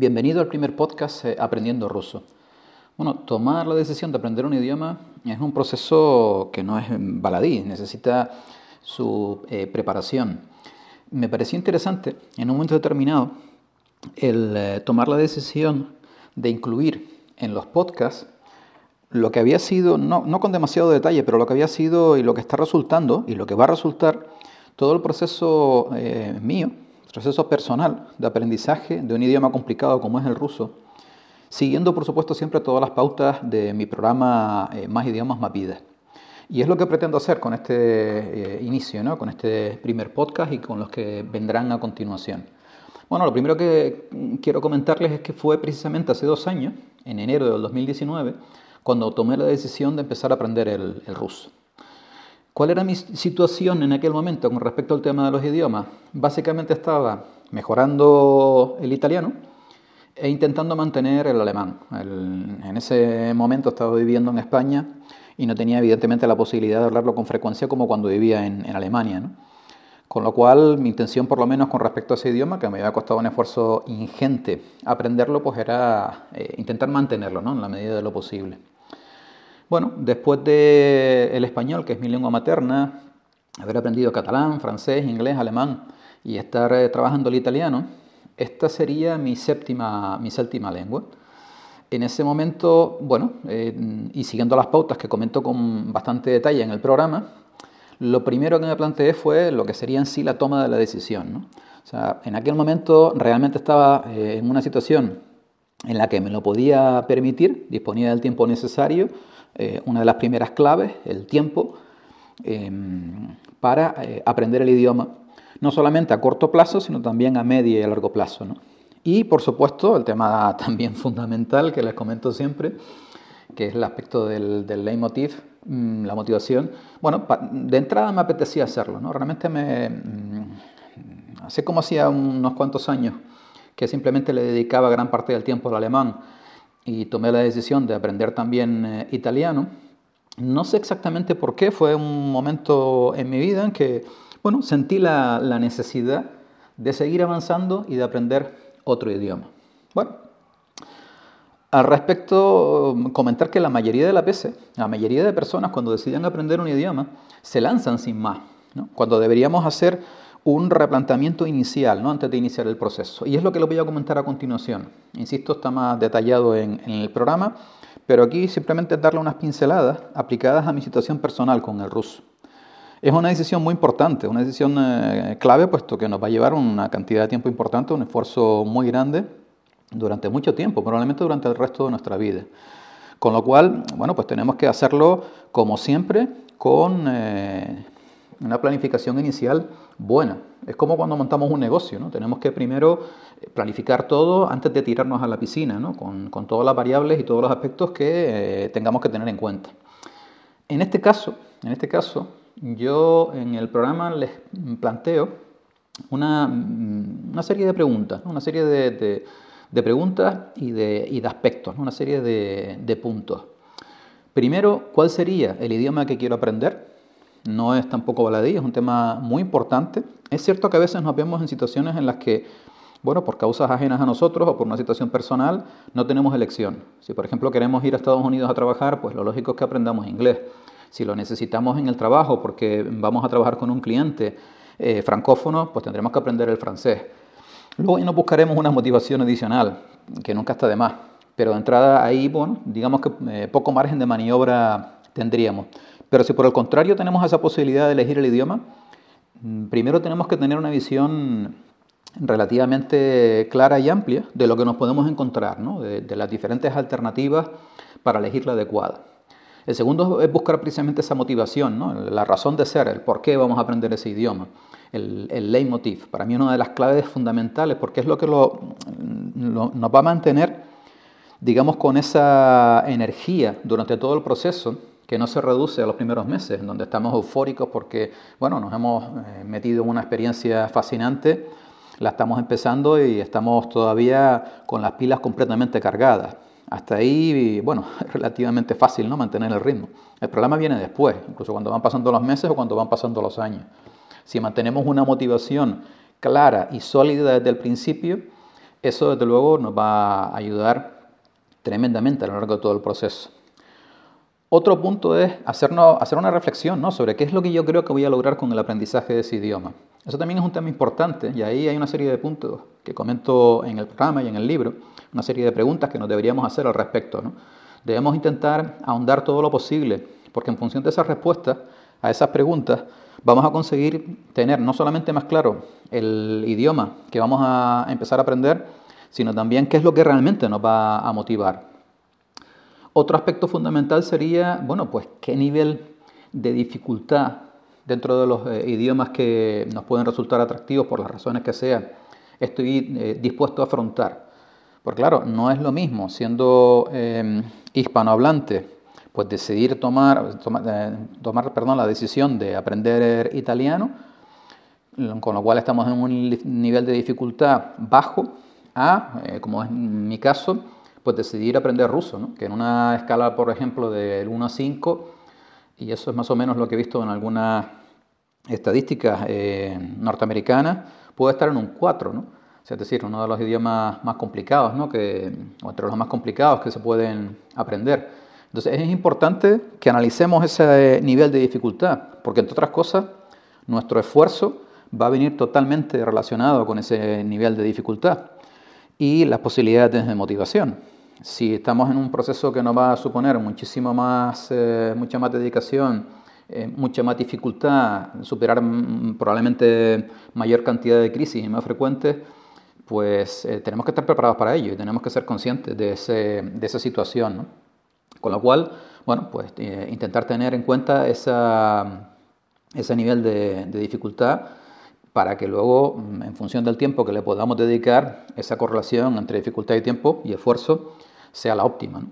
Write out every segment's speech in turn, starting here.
Bienvenido al primer podcast eh, Aprendiendo Ruso. Bueno, tomar la decisión de aprender un idioma es un proceso que no es baladí, necesita su eh, preparación. Me pareció interesante en un momento determinado el eh, tomar la decisión de incluir en los podcasts lo que había sido, no, no con demasiado detalle, pero lo que había sido y lo que está resultando y lo que va a resultar todo el proceso mío proceso personal de aprendizaje de un idioma complicado como es el ruso, siguiendo por supuesto siempre todas las pautas de mi programa eh, Más idiomas, más vida. Y es lo que pretendo hacer con este eh, inicio, ¿no? con este primer podcast y con los que vendrán a continuación. Bueno, lo primero que quiero comentarles es que fue precisamente hace dos años, en enero del 2019, cuando tomé la decisión de empezar a aprender el ruso. ¿Cuál era mi situación en aquel momento con respecto al tema de los idiomas? Básicamente estaba mejorando el italiano e intentando mantener el alemán. en ese momento estaba viviendo en España y no tenía evidentemente la posibilidad de hablarlo con frecuencia como cuando vivía en, Alemania. Con lo cual mi intención por lo menos con respecto a ese idioma, que me había costado un esfuerzo ingente aprenderlo, pues era eh, intentar mantenerlo ¿no? en la medida de lo posible. Bueno, después del el español, que es mi lengua materna, haber aprendido catalán, francés, inglés, alemán y estar eh, trabajando el italiano, esta sería mi séptima, mi séptima lengua. En ese momento, bueno, eh, y siguiendo las pautas que comento con bastante detalle en el programa, lo primero que me planteé fue lo que sería en sí la toma de la decisión. O sea, en aquel momento realmente estaba eh, en una situación en la que me lo podía permitir, disponía del tiempo necesario eh, una de las primeras claves, el tiempo, em, para eh, aprender el idioma, no solamente a corto plazo, sino también a medio y a largo plazo. Y, por supuesto, el tema también fundamental que les comento siempre, que es el aspecto del, del leitmotiv, mm, la motivación. Bueno, de entrada me apetecía hacerlo, ¿no? Realmente me... Mm, hace como hacía unos cuantos años que simplemente le dedicaba gran parte del tiempo al alemán, y tomé la decisión de aprender también eh, italiano. No sé exactamente por qué, fue un momento en mi vida en que bueno, sentí la, la necesidad de seguir avanzando y de aprender otro idioma. Bueno, al respecto, comentar que la mayoría de las veces, la mayoría de personas cuando deciden aprender un idioma, se lanzan sin más, ¿no? cuando deberíamos hacer un replanteamiento inicial, ¿no? antes de iniciar el proceso. Y es lo que les voy a comentar a continuación. Insisto, está más detallado en, el programa, pero aquí simplemente darle unas pinceladas aplicadas a mi situación personal con el ruso. Es una decisión muy importante, una decisión eh, clave, puesto que nos va a llevar una cantidad de tiempo importante, un esfuerzo muy grande durante mucho tiempo, probablemente durante el resto de nuestra vida. Con lo cual, bueno, pues tenemos que hacerlo como siempre, con eh, una planificación inicial buena. Es como cuando montamos un negocio, ¿no? Tenemos que primero eh, planificar todo antes de tirarnos a la piscina, ¿no? con, todas las variables y todos los aspectos que eh, tengamos que tener en cuenta. En este caso, en este caso, yo en el programa les planteo una, mm, una serie de preguntas, una serie de, de, preguntas y de, y de aspectos, una serie de puntos. Primero, ¿cuál sería el idioma que quiero aprender? No es tampoco baladí, es un tema muy importante. Es cierto que a veces nos vemos en situaciones en las que, bueno, por causas ajenas a nosotros o por una situación personal, no tenemos elección. Si, por ejemplo, queremos ir a Estados Unidos a trabajar, pues lo lógico es que aprendamos inglés. Si lo necesitamos en el trabajo porque vamos a trabajar con un cliente eh, francófono, pues tendremos que aprender el francés. Luego nos buscaremos una motivación adicional, que nunca está de más. Pero de entrada ahí, bueno, digamos que eh, poco margen de maniobra tendríamos. Pero si por el contrario tenemos esa posibilidad de elegir el idioma, mm, primero tenemos que tener una visión relativamente clara y amplia de lo que nos podemos encontrar, de, las diferentes alternativas para elegir la adecuada. El segundo es buscar precisamente esa motivación, la razón de ser, el por qué vamos a aprender ese idioma, el, leitmotiv. Para mí una de las claves fundamentales, porque es lo que lo, nos va a mantener, digamos, con esa energía durante todo el proceso que no se reduce a los primeros meses, en donde estamos eufóricos porque, bueno, nos hemos eh, metido en una experiencia fascinante, la estamos empezando y estamos todavía con las pilas completamente cargadas. Hasta ahí, bueno, es relativamente fácil ¿no? mantener el ritmo. El problema viene después, incluso cuando van pasando los meses o cuando van pasando los años. Si mantenemos una motivación clara y sólida desde el principio, Eso desde luego nos va a ayudar tremendamente a lo largo de todo el proceso. Otro punto es hacernos, hacer una reflexión ¿no? sobre qué es lo que yo creo que voy a lograr con el aprendizaje de ese idioma. Eso también es un tema importante y ahí hay una serie de puntos que comento en el programa y en el libro, una serie de preguntas que nos deberíamos hacer al respecto. ¿no? Debemos intentar ahondar todo lo posible, porque en función de esas respuestas a esas preguntas vamos a conseguir tener no solamente más claro el idioma que vamos a empezar a aprender, sino también qué es lo que realmente nos va a motivar. Otro aspecto fundamental sería, bueno, pues qué nivel de dificultad dentro de los eh, idiomas que nos pueden resultar atractivos por las razones que sean, estoy eh, dispuesto a afrontar. Porque claro, no es lo mismo siendo eh, hispanohablante pues decidir tomar, eh, tomar, perdón, la decisión de aprender italiano, con lo cual estamos en un nivel de dificultad bajo, a, eh, como es mi caso, pues decidir aprender ruso, que en una escala, por ejemplo, del 1 a 5, y eso es más o menos lo que he visto en algunas estadísticas eh, norteamericanas, puede estar en un 4, ¿no? es decir, uno de los idiomas más complicados, ¿no? que, o entre los más complicados que se pueden aprender. Entonces es importante que analicemos ese nivel de dificultad, porque entre otras cosas, nuestro esfuerzo va a venir totalmente relacionado con ese nivel de dificultad y las posibilidades de motivación. Si estamos en un proceso que nos va a suponer muchísimo más, eh, mucha más dedicación, eh, mucha más dificultad, superar mm, probablemente mayor cantidad de crisis y más frecuentes, pues eh, tenemos que estar preparados para ello y tenemos que ser conscientes de, ese, de esa situación. Con lo cual, bueno, pues intentar tener en cuenta esa, ese nivel de, dificultad para que luego, mm, en función del tiempo que le podamos dedicar, esa correlación entre dificultad y tiempo y esfuerzo sea la óptima.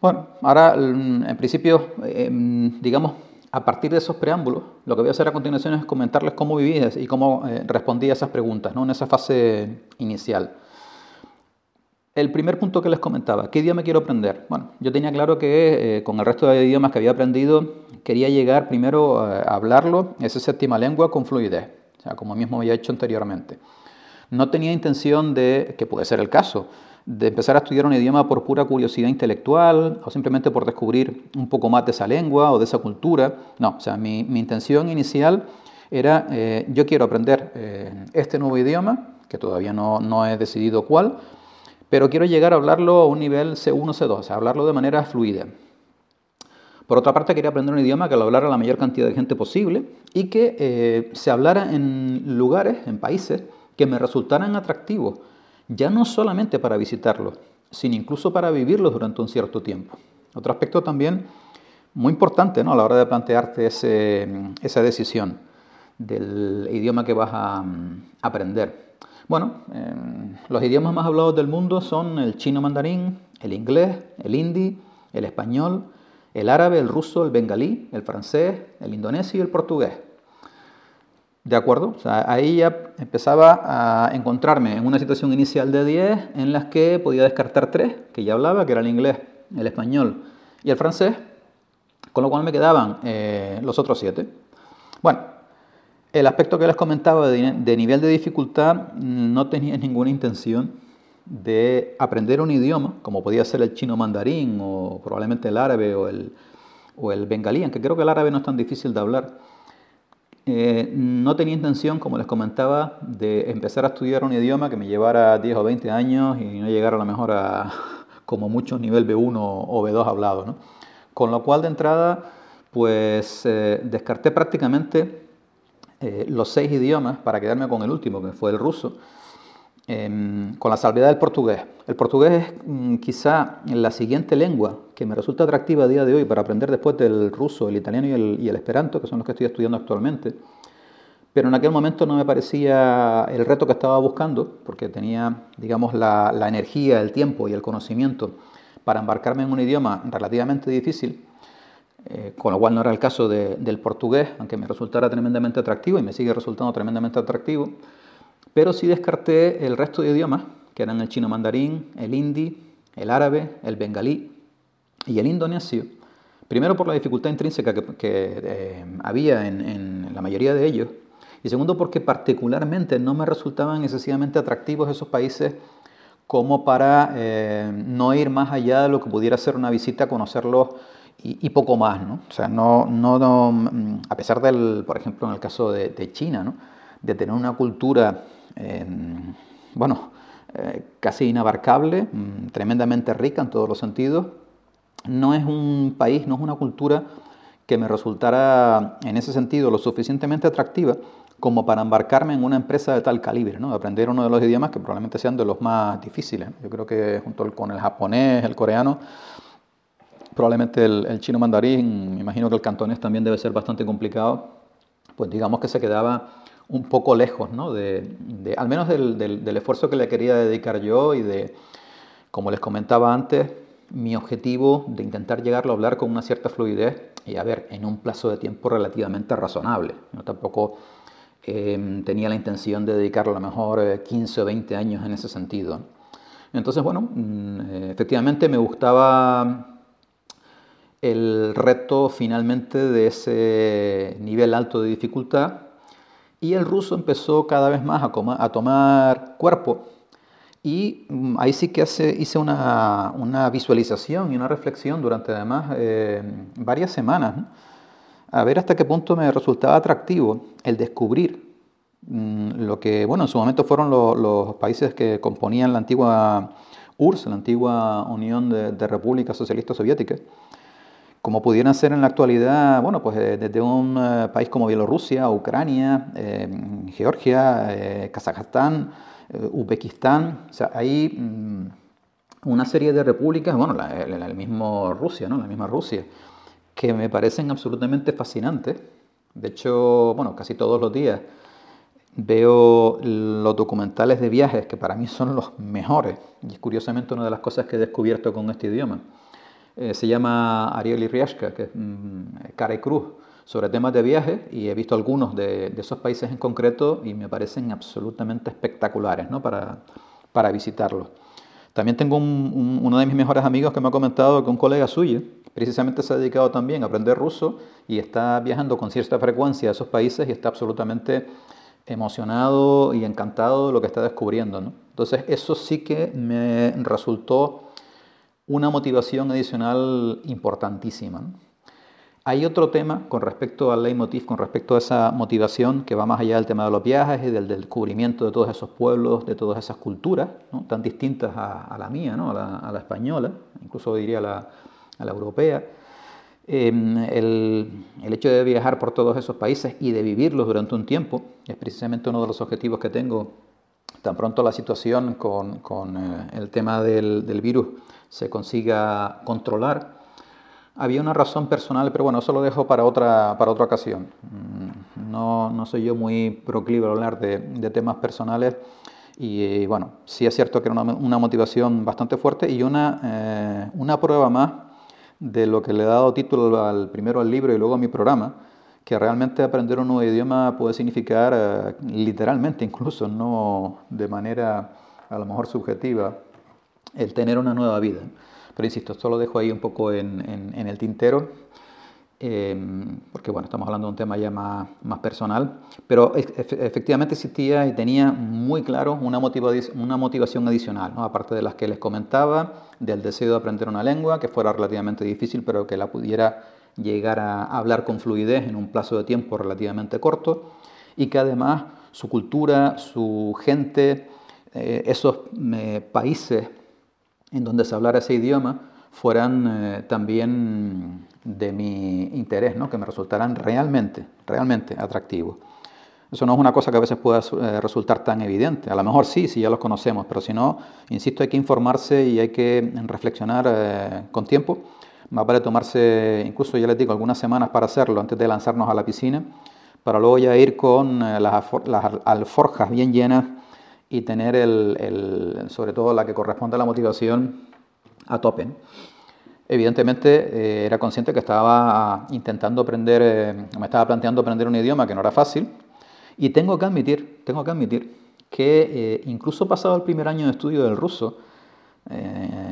Bueno, ahora, mm, en principio, em, digamos, a partir de esos preámbulos, lo que voy a hacer a continuación es comentarles cómo viví y cómo eh, respondí a esas preguntas, ¿no? en esa fase inicial. El primer punto que les comentaba, ¿qué idioma quiero aprender? Bueno, yo tenía claro que eh, con el resto de idiomas que había aprendido quería llegar primero eh, a hablarlo, esa séptima lengua, con fluidez, o sea, como mismo había hecho anteriormente. No tenía intención de, que puede ser el caso, de empezar a estudiar un idioma por pura curiosidad intelectual o simplemente por descubrir un poco más de esa lengua o de esa cultura. No, o sea, mi, intención inicial era, eh, yo quiero aprender este nuevo idioma, que todavía no, no he decidido cuál, pero quiero llegar a hablarlo a un nivel C1, C2, o sea, hablarlo de manera fluida. Por otra parte, quería aprender un idioma que lo hablara la mayor cantidad de gente posible y que eh, se hablara en lugares, en países, que me resultaran atractivos, ya no solamente para visitarlos, sino incluso para vivirlos durante un cierto tiempo. Otro aspecto también muy importante ¿no? a la hora de plantearte esa decisión del idioma que vas a mm, aprender. Bueno, em, los idiomas más hablados del mundo son el chino mandarín, el inglés, el hindi, el español, el árabe, el ruso, el bengalí, el francés, el indonesio y el portugués. ¿De acuerdo? O sea, ahí ya empezaba a encontrarme en una situación inicial de 10 en las que podía descartar 3, que ya hablaba, que era el inglés, el español y el francés, con lo cual me quedaban eh, los otros 7. Bueno, el aspecto que les comentaba de, nivel de dificultad, no tenía ninguna intención de aprender un idioma, como podía ser el chino mandarín o probablemente el árabe o el, o el bengalí, aunque creo que el árabe no es tan difícil de hablar. Eh, no tenía intención, como les comentaba, de empezar a estudiar un idioma que me llevara 10 o 20 años y no llegara a lo mejor a como mucho nivel B1 o B2 hablado. Con lo cual de entrada, pues eh, descarté prácticamente eh, los seis idiomas para quedarme con el último, que fue el ruso, em, con la salvedad del portugués. El portugués es mm, quizá la siguiente lengua que me resulta atractiva a día de hoy para aprender después del ruso, el italiano y el, esperanto, que son los que estoy estudiando actualmente. Pero en aquel momento no me parecía el reto que estaba buscando, porque tenía, digamos, la, energía, el tiempo y el conocimiento para embarcarme en un idioma relativamente difícil eh, con lo cual no era el caso del portugués, aunque me resultara tremendamente atractivo y me sigue resultando tremendamente atractivo, pero sí descarté el resto de idiomas, que eran el chino mandarín, el hindi, el árabe, el bengalí y el indonesio, primero por la dificultad intrínseca que, eh, había en, la mayoría de ellos, Y segundo, porque particularmente no me resultaban excesivamente atractivos esos países como para eh, no ir más allá de lo que pudiera ser una visita, conocerlos y, poco más, ¿no? O sea, no, no, mm, a pesar del, por ejemplo, en el caso de, China, ¿no? De tener una cultura, em, bueno, eh, casi inabarcable, mm, tremendamente rica en todos los sentidos, no es un país, no es una cultura que me resultara en ese sentido lo suficientemente atractiva como para embarcarme en una empresa de tal calibre, ¿no? aprender uno de los idiomas que probablemente sean de los más difíciles. Yo creo que junto con el japonés, el coreano, probablemente el, chino mandarín, me imagino que el cantonés también debe ser bastante complicado, pues digamos que se quedaba un poco lejos, ¿no? de, al menos del, del esfuerzo que le quería dedicar yo y de, como les comentaba antes, mi objetivo de intentar llegarlo a hablar con una cierta fluidez y a ver, en un plazo de tiempo relativamente razonable. Yo tampoco em, tenía la intención de dedicar a lo mejor 15 eh, o 20 años en ese sentido. Entonces, bueno, mm, eh, efectivamente me gustaba el reto finalmente de ese nivel alto de dificultad y el ruso empezó cada vez más a, tomar cuerpo. Y mm, ahí sí que hice una, una, visualización y una reflexión durante además eh, varias semanas, a ver hasta qué punto me resultaba atractivo el descubrir mm, lo que, bueno, en su momento fueron los países que componían la antigua URSS, la antigua Unión de, Repúblicas Socialistas Soviéticas, como pudieran ser en la actualidad, bueno, pues eh, desde un eh, país como Bielorrusia, Ucrania, Georgia, Kazajstán, eh, Uzbekistán, o sea, hay mm, una serie de repúblicas, bueno, la, el, mismo Rusia, ¿no? La misma Rusia, que me parecen absolutamente fascinantes. De hecho, bueno, casi todos los días veo los documentales de viajes que para mí son los mejores. Y es curiosamente una de las cosas que he descubierto con este idioma. Eh, se llama Ariel Iriashka, que es mm, cara y cruz sobre temas de viaje y he visto algunos de, esos países en concreto y me parecen absolutamente espectaculares ¿no? para, para visitarlos. También tengo uno de mis mejores amigos que me ha comentado que un colega suyo precisamente se ha dedicado también a aprender ruso y está viajando con cierta frecuencia a esos países y está absolutamente emocionado y encantado de lo que está descubriendo. ¿no? Entonces eso sí que me resultó una motivación adicional importantísima. Hay otro tema con respecto al leitmotiv, con respecto a esa motivación que va más allá del tema de los viajes y del, descubrimiento de todos esos pueblos, de todas esas culturas, tan distintas a, la mía, ¿no? a, la, española, incluso diría a la, a la europea. Em, el, el, hecho de viajar por todos esos países y de vivirlos durante un tiempo es precisamente uno de los objetivos que tengo tan pronto la situación con, con eh, el tema del, del virus se consiga controlar había una razón personal, pero bueno, eso lo dejo para otra, para otra ocasión. Mm, no, no soy yo muy proclive a hablar de, temas personales y bueno, sí es cierto que era una, una motivación bastante fuerte y una, eh, una prueba más de lo que le he dado título al, primero al libro y luego a mi programa, que realmente aprender un nuevo idioma puede significar eh, literalmente incluso, no de manera a lo mejor subjetiva, el tener una nueva vida. Pero insisto, esto lo dejo ahí un poco en, el tintero, em, porque bueno, estamos hablando de un tema ya más, personal, pero efectivamente existía y tenía muy claro una, motivación adicional, aparte de las que les comentaba, del deseo de aprender una lengua, que fuera relativamente difícil, pero que la pudiera llegar a hablar con fluidez en un plazo de tiempo relativamente corto, y que además su cultura, su gente, eh, esos eh, países en donde se hablara ese idioma fueran eh, también de mi interés, ¿no? que me resultaran realmente, realmente atractivos. Eso no es una cosa que a veces pueda eh, resultar tan evidente. A lo mejor sí, si ya los conocemos, pero si no, insisto, hay que informarse y hay que reflexionar eh, con tiempo. Más vale tomarse, incluso ya les digo, algunas semanas para hacerlo antes de lanzarnos a la piscina, para luego ya ir con las, las alforjas bien llenas y tener el, sobre todo la que corresponde a la motivación a tope. Evidentemente eh, era consciente que estaba intentando aprender, eh, me estaba planteando aprender un idioma que no era fácil y tengo que admitir, tengo que admitir que eh, incluso pasado el primer año de estudio del ruso,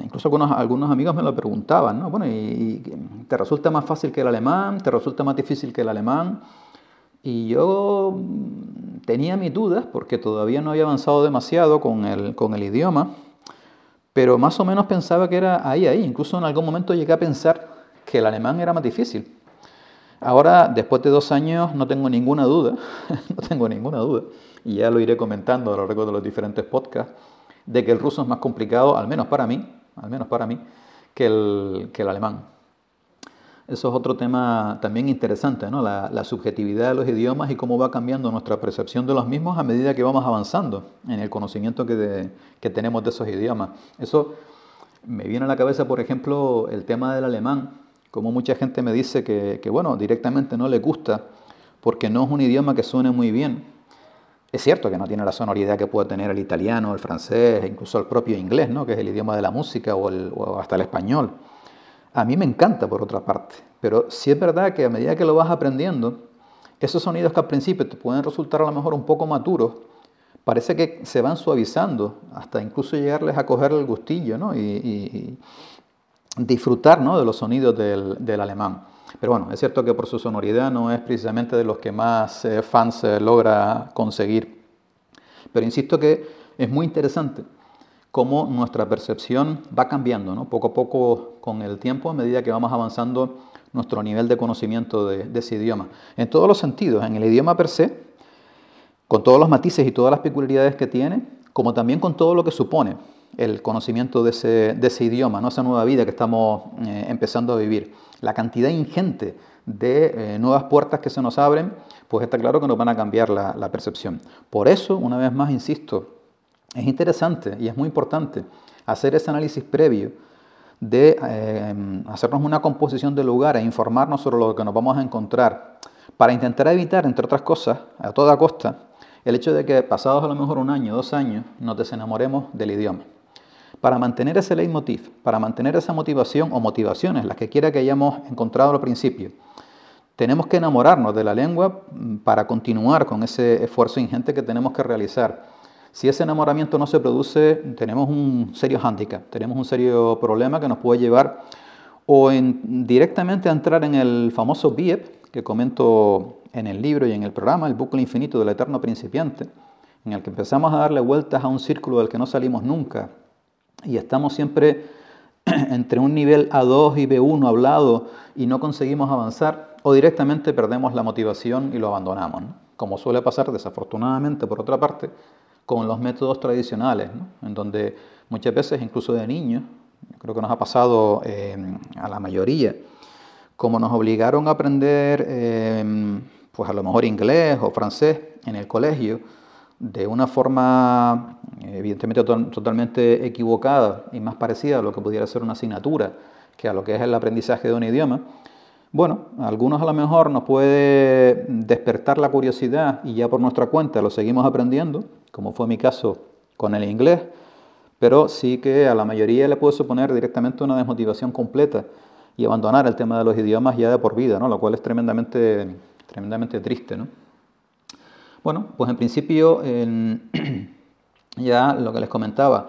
incluso algunos, algunos amigos me lo preguntaban, ¿no? Bueno, ¿y, ¿te resulta más fácil que el alemán? ¿Te resulta más difícil que el alemán? Y yo tenía mis dudas porque todavía no había avanzado demasiado con el, con el idioma, pero más o menos pensaba que era ahí, ahí. Incluso en algún momento llegué a pensar que el alemán era más difícil. Ahora, después de dos años, no tengo ninguna duda, no tengo ninguna duda, y ya lo iré comentando a lo largo de los diferentes podcasts, de que el ruso es más complicado, al menos para mí, al menos para mí, que el, que el alemán. Eso es otro tema también interesante, ¿no? la, subjetividad de los idiomas y cómo va cambiando nuestra percepción de los mismos a medida que vamos avanzando en el conocimiento que, que tenemos de esos idiomas. Eso me viene a la cabeza, por ejemplo, el tema del alemán como mucha gente me dice que, bueno, directamente no le gusta porque no es un idioma que suene muy bien. Es cierto que no tiene la sonoridad que puede tener el italiano, el francés, incluso el propio inglés, ¿no? que es el idioma de la música o, hasta el español. A mí me encanta por otra parte, pero sí es verdad que a medida que lo vas aprendiendo, esos sonidos que al principio te pueden resultar a lo mejor un poco maturos, parece que se van suavizando hasta incluso llegarles a coger el gustillo ¿no? y, disfrutar ¿no? de los sonidos del, alemán. Pero bueno, es cierto que por su sonoridad no es precisamente de los que más eh, fans eh, logra conseguir. Pero insisto que es muy interesante cómo nuestra percepción va cambiando poco a poco con el tiempo a medida que vamos avanzando nuestro nivel de conocimiento de, de ese idioma. En todos los sentidos, en el idioma per se, con todos los matices y todas las peculiaridades que tiene, como también con todo lo que supone el conocimiento de ese, idioma, ¿no? esa nueva vida que estamos eh, empezando a vivir. La cantidad ingente de eh, nuevas puertas que se nos abren, pues está claro que nos van a cambiar la, percepción. Por eso, una vez más, insisto, es interesante y es muy importante hacer ese análisis previo de eh, hacernos una composición del lugar e informarnos sobre lo que nos vamos a encontrar para intentar evitar, entre otras cosas, a toda costa, el hecho de que pasados a lo mejor un año, dos años, nos desenamoremos del idioma. Para mantener ese leitmotiv, para mantener esa motivación o motivaciones, las que quiera que hayamos encontrado al principio, tenemos que enamorarnos de la lengua para continuar con ese esfuerzo ingente que tenemos que realizar. Si ese enamoramiento no se produce, tenemos un serio hándicap, tenemos un serio problema que nos puede llevar o directamente a entrar en el famoso BIEP, que comento en el libro y en el programa, el bucle infinito del eterno principiante, en el que empezamos a darle vueltas a un círculo del que no salimos nunca, y estamos siempre entre un nivel A2 y B1 hablado y no conseguimos avanzar, o directamente perdemos la motivación y lo abandonamos, como suele pasar desafortunadamente, por otra parte, con los métodos tradicionales, en donde muchas veces, incluso de niños, creo que nos ha pasado eh, a la mayoría, como nos obligaron a aprender, eh, pues a lo mejor inglés o francés en el colegio, de una forma evidentemente totalmente equivocada y más parecida a lo que pudiera ser una asignatura que a lo que es el aprendizaje de un idioma, bueno, algunos a lo mejor nos puede despertar la curiosidad y ya por nuestra cuenta lo seguimos aprendiendo, como fue mi caso con el inglés, pero sí que a la mayoría le puede suponer directamente una desmotivación completa y abandonar el tema de los idiomas ya de por vida, ¿no? lo cual es tremendamente, tremendamente triste. ¿no? Bueno, pues en principio, ya lo que les comentaba,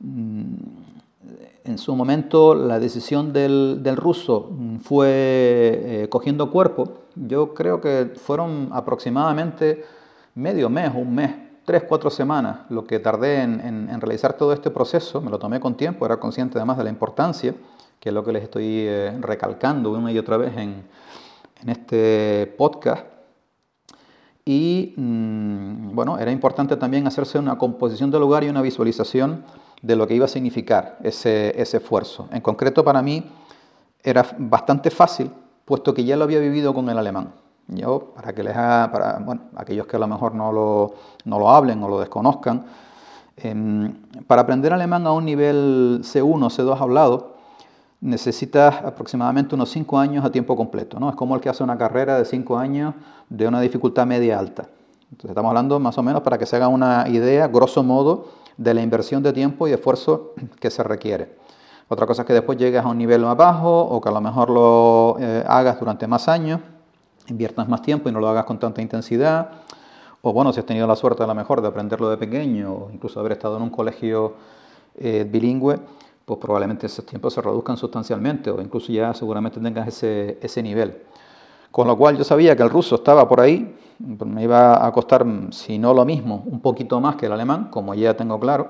mm, en su momento la decisión del, ruso fue eh, cogiendo cuerpo. Yo creo que fueron aproximadamente medio mes, un mes, tres, cuatro semanas lo que tardé en, realizar todo este proceso. Me lo tomé con tiempo, era consciente además de la importancia, que es lo que les estoy eh, recalcando una y otra vez en, en este podcast. Y mm, bueno, era importante también hacerse una composición del lugar y una visualización de lo que iba a significar ese, ese esfuerzo. En concreto para mí era bastante fácil, puesto que ya lo había vivido con el alemán. Yo, para que les para bueno, aquellos que a lo mejor no lo, no lo hablen o lo desconozcan, em, para aprender alemán a un nivel C1, C2 hablado, necesitas aproximadamente unos 5 años a tiempo completo. ¿no? Es como el que hace una carrera de 5 años de una dificultad media alta. Entonces estamos hablando más o menos para que se haga una idea, grosso modo, de la inversión de tiempo y esfuerzo que se requiere. Otra cosa es que después llegues a un nivel más bajo o que a lo mejor lo eh, hagas durante más años, inviertas más tiempo y no lo hagas con tanta intensidad. O bueno, si has tenido la suerte a lo mejor de aprenderlo de pequeño o incluso haber estado en un colegio eh, bilingüe, pues probablemente esos tiempos se reduzcan sustancialmente o incluso ya seguramente tengas ese, ese nivel. Con lo cual yo sabía que el ruso estaba por ahí, me iba a costar, si no lo mismo, un poquito más que el alemán, como ya tengo claro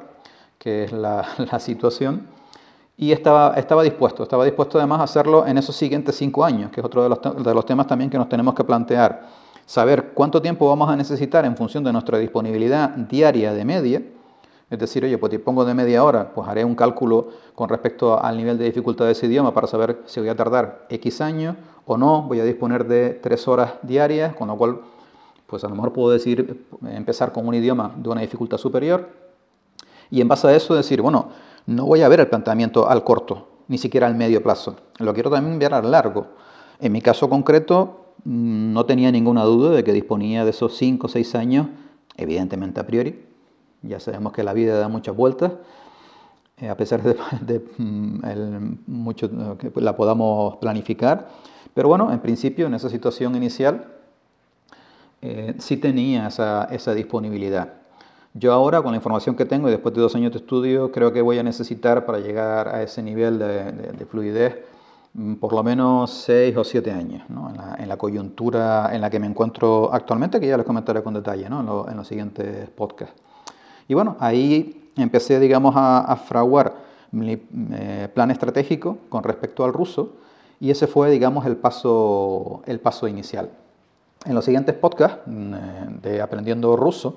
que es la, situación. Y estaba, estaba dispuesto, estaba dispuesto además a hacerlo en esos siguientes cinco años, que es otro de los, de los temas también que nos tenemos que plantear. Saber cuánto tiempo vamos a necesitar en función de nuestra disponibilidad diaria de media. Es decir, oye, pues si pongo de media hora, pues haré un cálculo con respecto al nivel de dificultad de ese idioma para saber si voy a tardar X años o no. Voy a disponer de tres horas diarias, con lo cual, pues a lo mejor puedo decir, empezar con un idioma de una dificultad superior y en base a eso decir, bueno, no voy a ver el planteamiento al corto, ni siquiera al medio plazo. Lo quiero también ver al largo. En mi caso concreto, no tenía ninguna duda de que disponía de esos 5 o 6 años, evidentemente a priori. Ya sabemos que la vida da muchas vueltas, eh, a pesar de, mm, mucho, que la podamos planificar. Pero bueno, en principio, en esa situación inicial, eh, sí tenía esa, esa disponibilidad. Yo ahora, con la información que tengo y después de dos años de estudio, creo que voy a necesitar para llegar a ese nivel de, fluidez mm, por lo menos seis o siete años, en, la, coyuntura en la que me encuentro actualmente, que ya les comentaré con detalle en, los siguientes podcasts. Y bueno, ahí empecé, digamos, a, fraguar mi eh, plan estratégico con respecto al ruso y ese fue, digamos, el paso, el paso inicial. En los siguientes podcasts mm, eh, de Aprendiendo Ruso,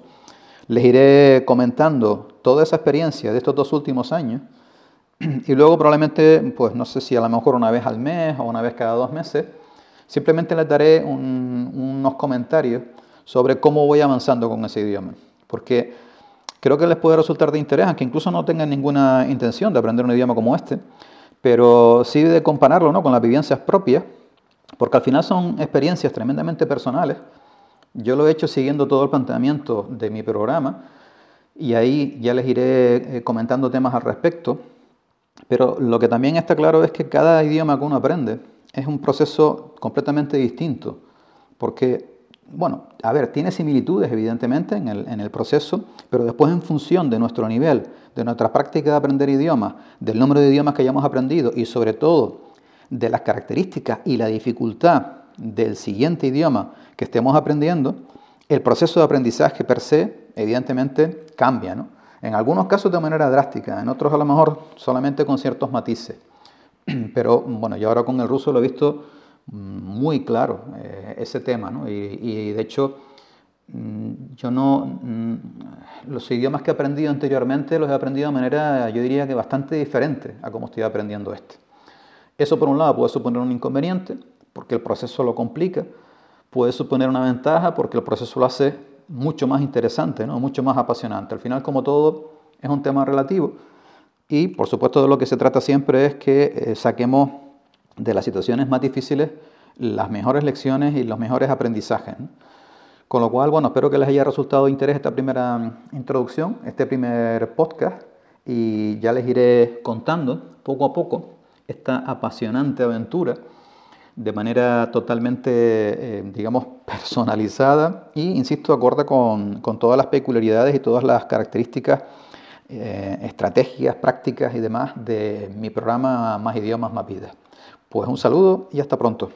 les iré comentando toda esa experiencia de estos dos últimos años y luego probablemente, pues no sé si a lo mejor una vez al mes o una vez cada dos meses, simplemente les daré unos comentarios sobre cómo voy avanzando con ese idioma. Porque creo que les puede resultar de interés, aunque incluso no tengan ninguna intención de aprender un idioma como este, pero sí de compararlo ¿no? con las vivencias propias, porque al final son experiencias tremendamente personales yo lo he hecho siguiendo todo el planteamiento de mi programa y ahí ya les iré eh, comentando temas al respecto. Pero lo que también está claro es que cada idioma que uno aprende es un proceso completamente distinto. Porque, bueno, a ver, tiene similitudes evidentemente en el, en el proceso, pero después en función de nuestro nivel, de nuestra práctica de aprender idiomas, del número de idiomas que hayamos aprendido y sobre todo de las características y la dificultad del siguiente idioma que estemos aprendiendo, el proceso de aprendizaje per se, evidentemente, cambia. ¿no? En algunos casos de manera drástica, en otros a lo mejor solamente con ciertos matices. Pero bueno, yo ahora con el ruso lo he visto muy claro, eh, ese tema. ¿no? Y, de hecho, mm, yo no. Mm, los idiomas que he aprendido anteriormente los he aprendido de manera, yo diría que bastante diferente a como estoy aprendiendo este. Eso por un lado puede suponer un inconveniente, porque el proceso lo complica, puede suponer una ventaja porque el proceso lo hace mucho más interesante, ¿no? mucho más apasionante. Al final, como todo, es un tema relativo y, por supuesto, de lo que se trata siempre es que eh, saquemos de las situaciones más difíciles las mejores lecciones y los mejores aprendizajes. Con lo cual, bueno, espero que les haya resultado de interés esta primera introducción, este primer podcast, y ya les iré contando poco a poco esta apasionante aventura de manera totalmente, eh, digamos, personalizada y, insisto, acorde con, todas las peculiaridades y todas las características eh, estratégicas, prácticas y demás de mi programa Más Idiomas, Más Vida. Pues un saludo y hasta pronto.